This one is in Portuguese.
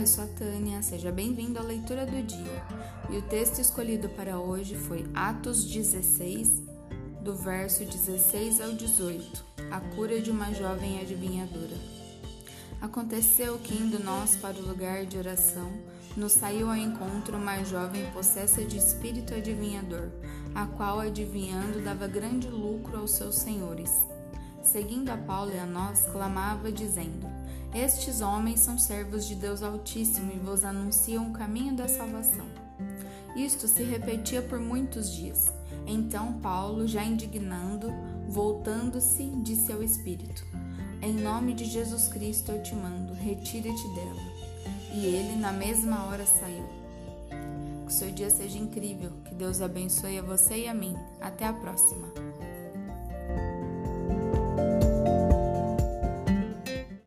eu sou a Tânia, seja bem-vindo à leitura do dia. E o texto escolhido para hoje foi Atos 16, do verso 16 ao 18, a cura de uma jovem adivinhadora. Aconteceu que, indo nós para o lugar de oração, nos saiu ao encontro uma jovem possessa de espírito adivinhador, a qual, adivinhando, dava grande lucro aos seus senhores. Seguindo a Paulo e a nós, clamava, dizendo: estes homens são servos de Deus Altíssimo e vos anunciam o caminho da salvação. Isto se repetia por muitos dias. Então Paulo, já indignando, voltando-se, disse ao Espírito: Em nome de Jesus Cristo eu te mando, retira-te dela. E ele, na mesma hora, saiu. Que o seu dia seja incrível, que Deus abençoe a você e a mim. Até a próxima.